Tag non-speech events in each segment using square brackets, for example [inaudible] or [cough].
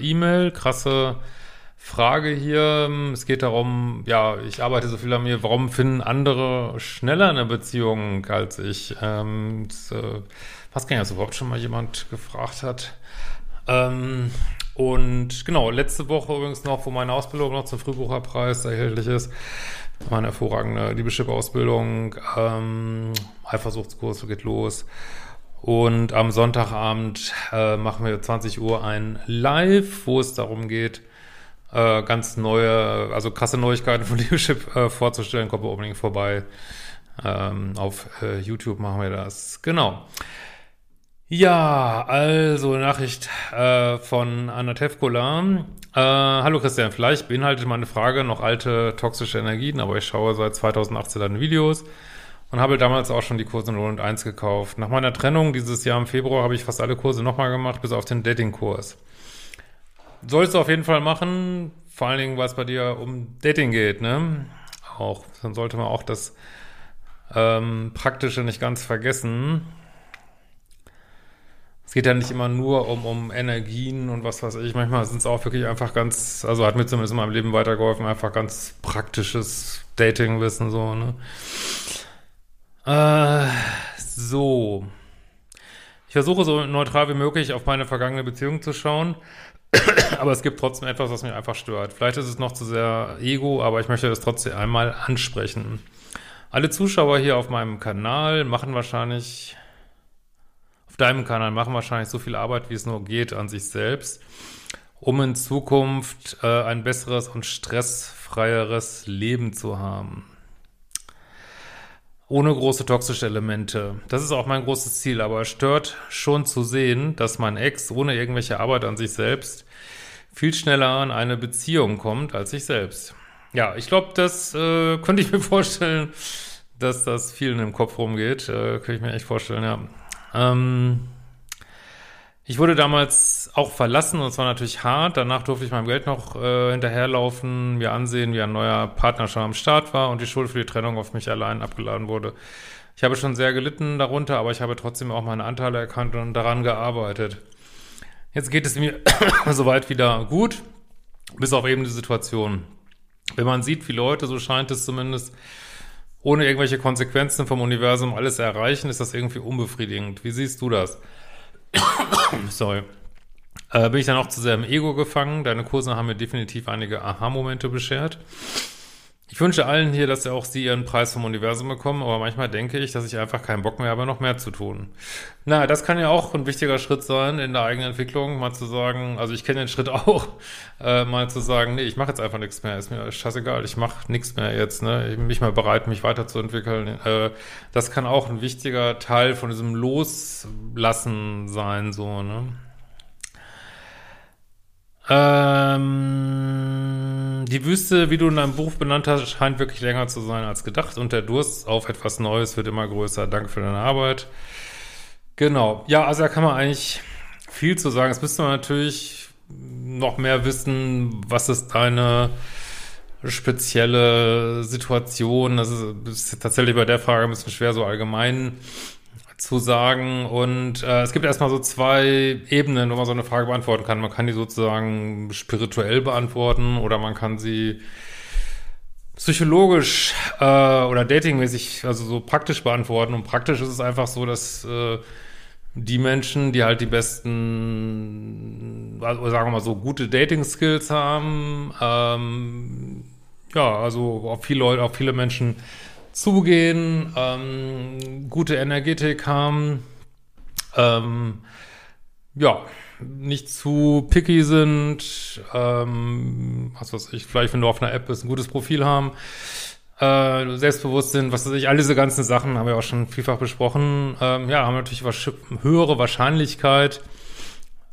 E-Mail. Krasse Frage hier. Es geht darum, ja, ich arbeite so viel an mir. Warum finden andere schneller eine Beziehung als ich? Ähm, das, äh, was kann ja überhaupt schon mal jemand gefragt hat. Ähm, und genau, letzte Woche übrigens noch, wo meine Ausbildung noch zum Frühbucherpreis erhältlich ist, meine hervorragende Liebeschip-Ausbildung, ähm, Eifersuchtskurs geht los. Und am Sonntagabend äh, machen wir 20 Uhr ein Live, wo es darum geht, äh, ganz neue, also krasse Neuigkeiten von [laughs] Liebeschip äh, vorzustellen. Kommt unbedingt vorbei. Ähm, auf äh, YouTube machen wir das. Genau. Ja, also Nachricht äh, von Anna Tevkola. Äh, hallo Christian, vielleicht beinhaltet meine Frage noch alte toxische Energien, aber ich schaue seit 2018 deine Videos und habe damals auch schon die Kurse 0 und 1 gekauft. Nach meiner Trennung dieses Jahr im Februar habe ich fast alle Kurse nochmal gemacht, bis auf den Dating-Kurs. Sollst du auf jeden Fall machen, vor allen Dingen, weil es bei dir um Dating geht, ne? Auch, dann sollte man auch das ähm, Praktische nicht ganz vergessen es geht ja nicht immer nur um, um Energien und was weiß ich. Manchmal sind es auch wirklich einfach ganz, also hat mir zumindest in meinem Leben weitergeholfen, einfach ganz praktisches Datingwissen, so, ne? Äh, so. Ich versuche so neutral wie möglich auf meine vergangene Beziehung zu schauen. aber es gibt trotzdem etwas, was mich einfach stört. Vielleicht ist es noch zu sehr Ego, aber ich möchte das trotzdem einmal ansprechen. Alle Zuschauer hier auf meinem Kanal machen wahrscheinlich deinem Kanal machen wahrscheinlich so viel Arbeit, wie es nur geht, an sich selbst, um in Zukunft äh, ein besseres und stressfreieres Leben zu haben. Ohne große toxische Elemente. Das ist auch mein großes Ziel, aber es stört schon zu sehen, dass mein Ex ohne irgendwelche Arbeit an sich selbst viel schneller an eine Beziehung kommt als ich selbst. Ja, ich glaube, das äh, könnte ich mir [laughs] vorstellen, dass das vielen im Kopf rumgeht. Äh, könnte ich mir echt vorstellen, ja. Ähm, ich wurde damals auch verlassen und es war natürlich hart. Danach durfte ich meinem Geld noch äh, hinterherlaufen, mir ansehen, wie ein neuer Partner schon am Start war und die Schuld für die Trennung auf mich allein abgeladen wurde. Ich habe schon sehr gelitten darunter, aber ich habe trotzdem auch meine Anteile erkannt und daran gearbeitet. Jetzt geht es mir [coughs] soweit wieder gut, bis auf eben die Situation. Wenn man sieht, wie Leute, so scheint es zumindest, ohne irgendwelche Konsequenzen vom Universum alles erreichen, ist das irgendwie unbefriedigend. Wie siehst du das? [coughs] Sorry. Äh, bin ich dann auch zu sehr im Ego gefangen? Deine Kurse haben mir definitiv einige Aha-Momente beschert. Ich wünsche allen hier, dass auch sie ihren Preis vom Universum bekommen, aber manchmal denke ich, dass ich einfach keinen Bock mehr habe, noch mehr zu tun. Na, das kann ja auch ein wichtiger Schritt sein in der eigenen Entwicklung, mal zu sagen, also ich kenne den Schritt [laughs] auch, äh, mal zu sagen, nee, ich mache jetzt einfach nichts mehr, ist mir scheißegal, ich mache nichts mehr jetzt, ne, ich bin nicht mehr bereit, mich weiterzuentwickeln. Äh, das kann auch ein wichtiger Teil von diesem Loslassen sein, so, ne. Ähm, die Wüste, wie du in deinem Buch benannt hast, scheint wirklich länger zu sein als gedacht und der Durst auf etwas Neues wird immer größer. Danke für deine Arbeit. Genau. Ja, also da kann man eigentlich viel zu sagen. Jetzt müsste man natürlich noch mehr wissen, was ist deine spezielle Situation. Das ist, ist tatsächlich bei der Frage ein bisschen schwer, so allgemein zu sagen. Und äh, es gibt erstmal so zwei Ebenen, wo man so eine Frage beantworten kann. Man kann die sozusagen spirituell beantworten oder man kann sie psychologisch äh, oder datingmäßig, also so praktisch beantworten. Und praktisch ist es einfach so, dass äh, die Menschen, die halt die besten, also sagen wir mal so, gute Dating-Skills haben, ähm, ja, also auf viele Leute, auf viele Menschen zugehen, ähm, gute Energetik haben, ähm, ja, nicht zu picky sind, ähm, was weiß ich, vielleicht wenn du auf einer App bist, ein gutes Profil haben, äh, selbstbewusst sind, was weiß ich, all diese ganzen Sachen haben wir auch schon vielfach besprochen, ähm, ja, haben natürlich höhere Wahrscheinlichkeit,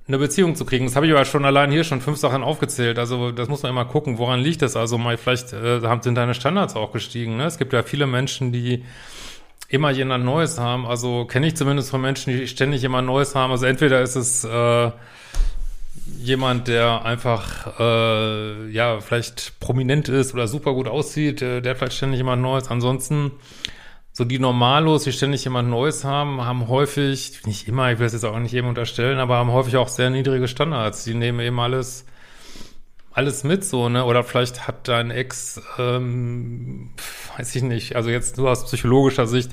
eine Beziehung zu kriegen. Das habe ich aber schon allein hier schon fünf Sachen aufgezählt. Also das muss man immer gucken, woran liegt das? Also mal vielleicht äh, sind deine Standards auch gestiegen. Ne? Es gibt ja viele Menschen, die immer jemand Neues haben. Also kenne ich zumindest von Menschen, die ständig jemand Neues haben. Also entweder ist es äh, jemand, der einfach äh, ja vielleicht prominent ist oder super gut aussieht, äh, der hat vielleicht ständig jemand Neues. Ansonsten so die Normalos, die ständig jemand Neues haben, haben häufig, nicht immer, ich will es jetzt auch nicht jedem unterstellen, aber haben häufig auch sehr niedrige Standards. Die nehmen eben alles alles mit so, ne? Oder vielleicht hat dein Ex, ähm, weiß ich nicht, also jetzt nur aus psychologischer Sicht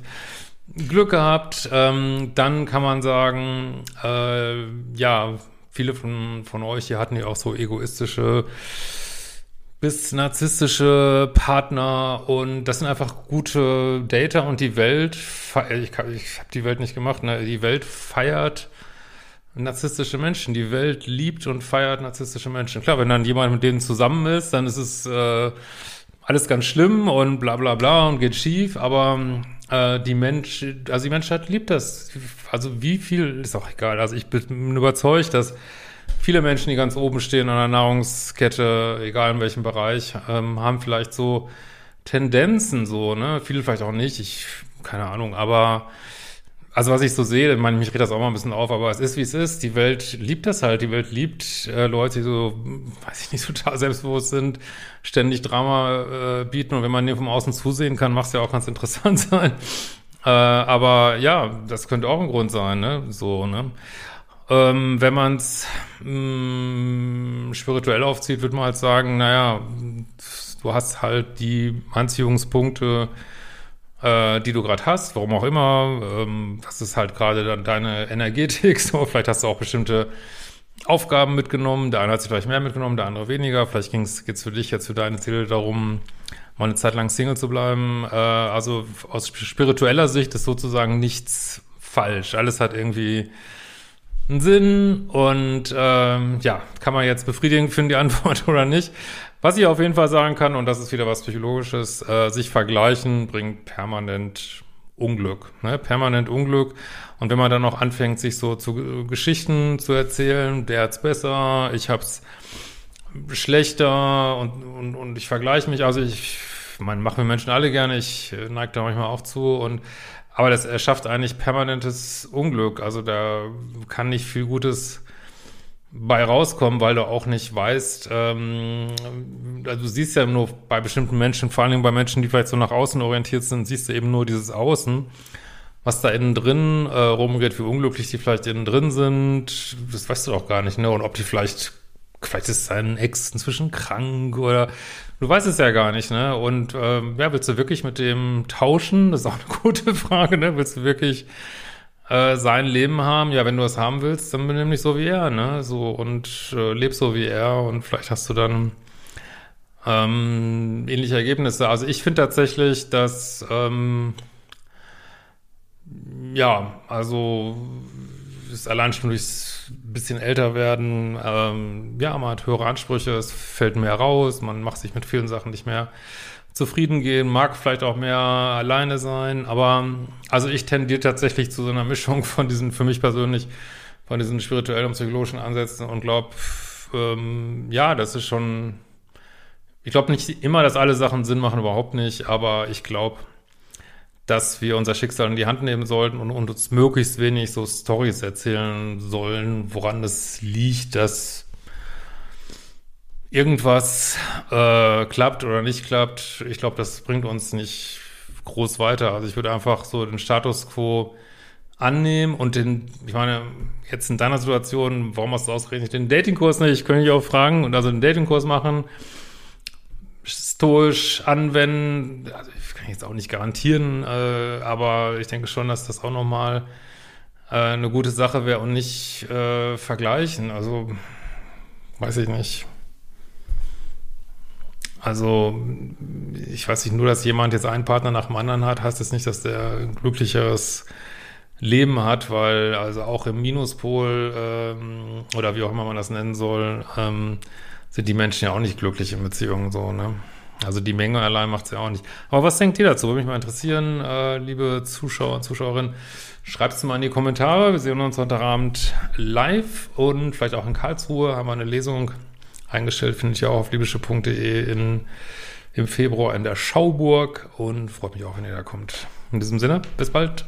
Glück gehabt, ähm, dann kann man sagen, äh, ja, viele von, von euch hier hatten ja auch so egoistische bis narzisstische Partner und das sind einfach gute Data und die Welt, ich, ich habe die Welt nicht gemacht, ne? die Welt feiert narzisstische Menschen. Die Welt liebt und feiert narzisstische Menschen. Klar, wenn dann jemand mit denen zusammen ist, dann ist es äh, alles ganz schlimm und bla bla bla und geht schief, aber äh, die Mensch, also die Menschheit liebt das. Also wie viel, ist auch egal. Also ich bin überzeugt, dass viele Menschen, die ganz oben stehen an der Nahrungskette, egal in welchem Bereich, ähm, haben vielleicht so Tendenzen so, ne? Viele vielleicht auch nicht, ich, keine Ahnung, aber also was ich so sehe, ich meine, mich regt das auch mal ein bisschen auf, aber es ist, wie es ist. Die Welt liebt das halt. Die Welt liebt äh, Leute, die so, weiß ich nicht, total selbstbewusst sind, ständig Drama äh, bieten. Und wenn man dem vom Außen zusehen kann, macht es ja auch ganz [laughs] interessant sein. Äh, aber ja, das könnte auch ein Grund sein, ne? So, ne? Ähm, wenn man es mm, spirituell aufzieht, würde man halt sagen, naja, du hast halt die Anziehungspunkte, äh, die du gerade hast, warum auch immer. Ähm, das ist halt gerade dann deine Energetik. [laughs] So, vielleicht hast du auch bestimmte Aufgaben mitgenommen. Der eine hat sich vielleicht mehr mitgenommen, der andere weniger. Vielleicht geht es für dich jetzt für deine Ziele darum, mal eine Zeit lang Single zu bleiben. Äh, also aus spiritueller Sicht ist sozusagen nichts falsch. Alles hat irgendwie einen Sinn und ähm, ja, kann man jetzt befriedigend finden, die [laughs] Antwort oder nicht. Was ich auf jeden Fall sagen kann, und das ist wieder was Psychologisches, äh, sich vergleichen bringt permanent Unglück, ne? permanent Unglück. Und wenn man dann noch anfängt, sich so zu Geschichten zu erzählen, der hat's besser, ich hab's schlechter und, und, und ich vergleiche mich, also ich, man machen wir Menschen alle gerne, ich äh, neige da manchmal auch zu und aber das erschafft eigentlich permanentes Unglück. Also da kann nicht viel Gutes bei rauskommen, weil du auch nicht weißt, ähm, also du siehst ja nur bei bestimmten Menschen, vor allen Dingen bei Menschen, die vielleicht so nach außen orientiert sind, siehst du eben nur dieses Außen, was da innen drin äh, rumgeht, wie unglücklich die vielleicht innen drin sind, das weißt du doch gar nicht, ne? Und ob die vielleicht, vielleicht ist dein Ex inzwischen krank oder du weißt es ja gar nicht, ne? Und ähm, ja, willst du wirklich mit dem tauschen? Das ist auch eine [laughs] gute Frage, ne? Willst du wirklich äh, sein Leben haben. Ja, wenn du das haben willst, dann benimm dich so wie er, ne? So und äh, leb so wie er und vielleicht hast du dann ähm, ähnliche Ergebnisse. Also ich finde tatsächlich, dass ähm, ja, also ist allein schon durchs bisschen älter werden, ähm, ja, man hat höhere Ansprüche, es fällt mehr raus, man macht sich mit vielen Sachen nicht mehr zufrieden gehen, mag vielleicht auch mehr alleine sein, aber also ich tendiere tatsächlich zu so einer Mischung von diesen, für mich persönlich, von diesen spirituellen und psychologischen Ansätzen und glaube, ähm, ja, das ist schon, ich glaube nicht immer, dass alle Sachen Sinn machen, überhaupt nicht, aber ich glaube, dass wir unser Schicksal in die Hand nehmen sollten und, und uns möglichst wenig so Stories erzählen sollen, woran es liegt, dass irgendwas äh, klappt oder nicht klappt, ich glaube, das bringt uns nicht groß weiter. Also ich würde einfach so den Status quo annehmen und den, ich meine, jetzt in deiner Situation, warum hast du ausgerechnet den Datingkurs nicht? Ich könnte dich auch fragen und also den Datingkurs machen, stoisch anwenden. Also ich kann jetzt auch nicht garantieren, äh, aber ich denke schon, dass das auch nochmal äh, eine gute Sache wäre und nicht äh, vergleichen. Also weiß ich nicht. Also ich weiß nicht, nur dass jemand jetzt einen Partner nach dem anderen hat, heißt das nicht, dass der ein glücklicheres Leben hat, weil also auch im Minuspol ähm, oder wie auch immer man das nennen soll, ähm, sind die Menschen ja auch nicht glücklich in Beziehungen so, ne? Also die Menge allein macht es ja auch nicht. Aber was denkt ihr dazu? Würde mich mal interessieren, äh, liebe Zuschauer, und Zuschauerinnen. Schreibt es mal in die Kommentare. Wir sehen uns Sonntagabend live und vielleicht auch in Karlsruhe haben wir eine Lesung eingestellt, finde ich ja auch auf libysche.de im Februar in der Schauburg und freut mich auch, wenn ihr da kommt. In diesem Sinne, bis bald.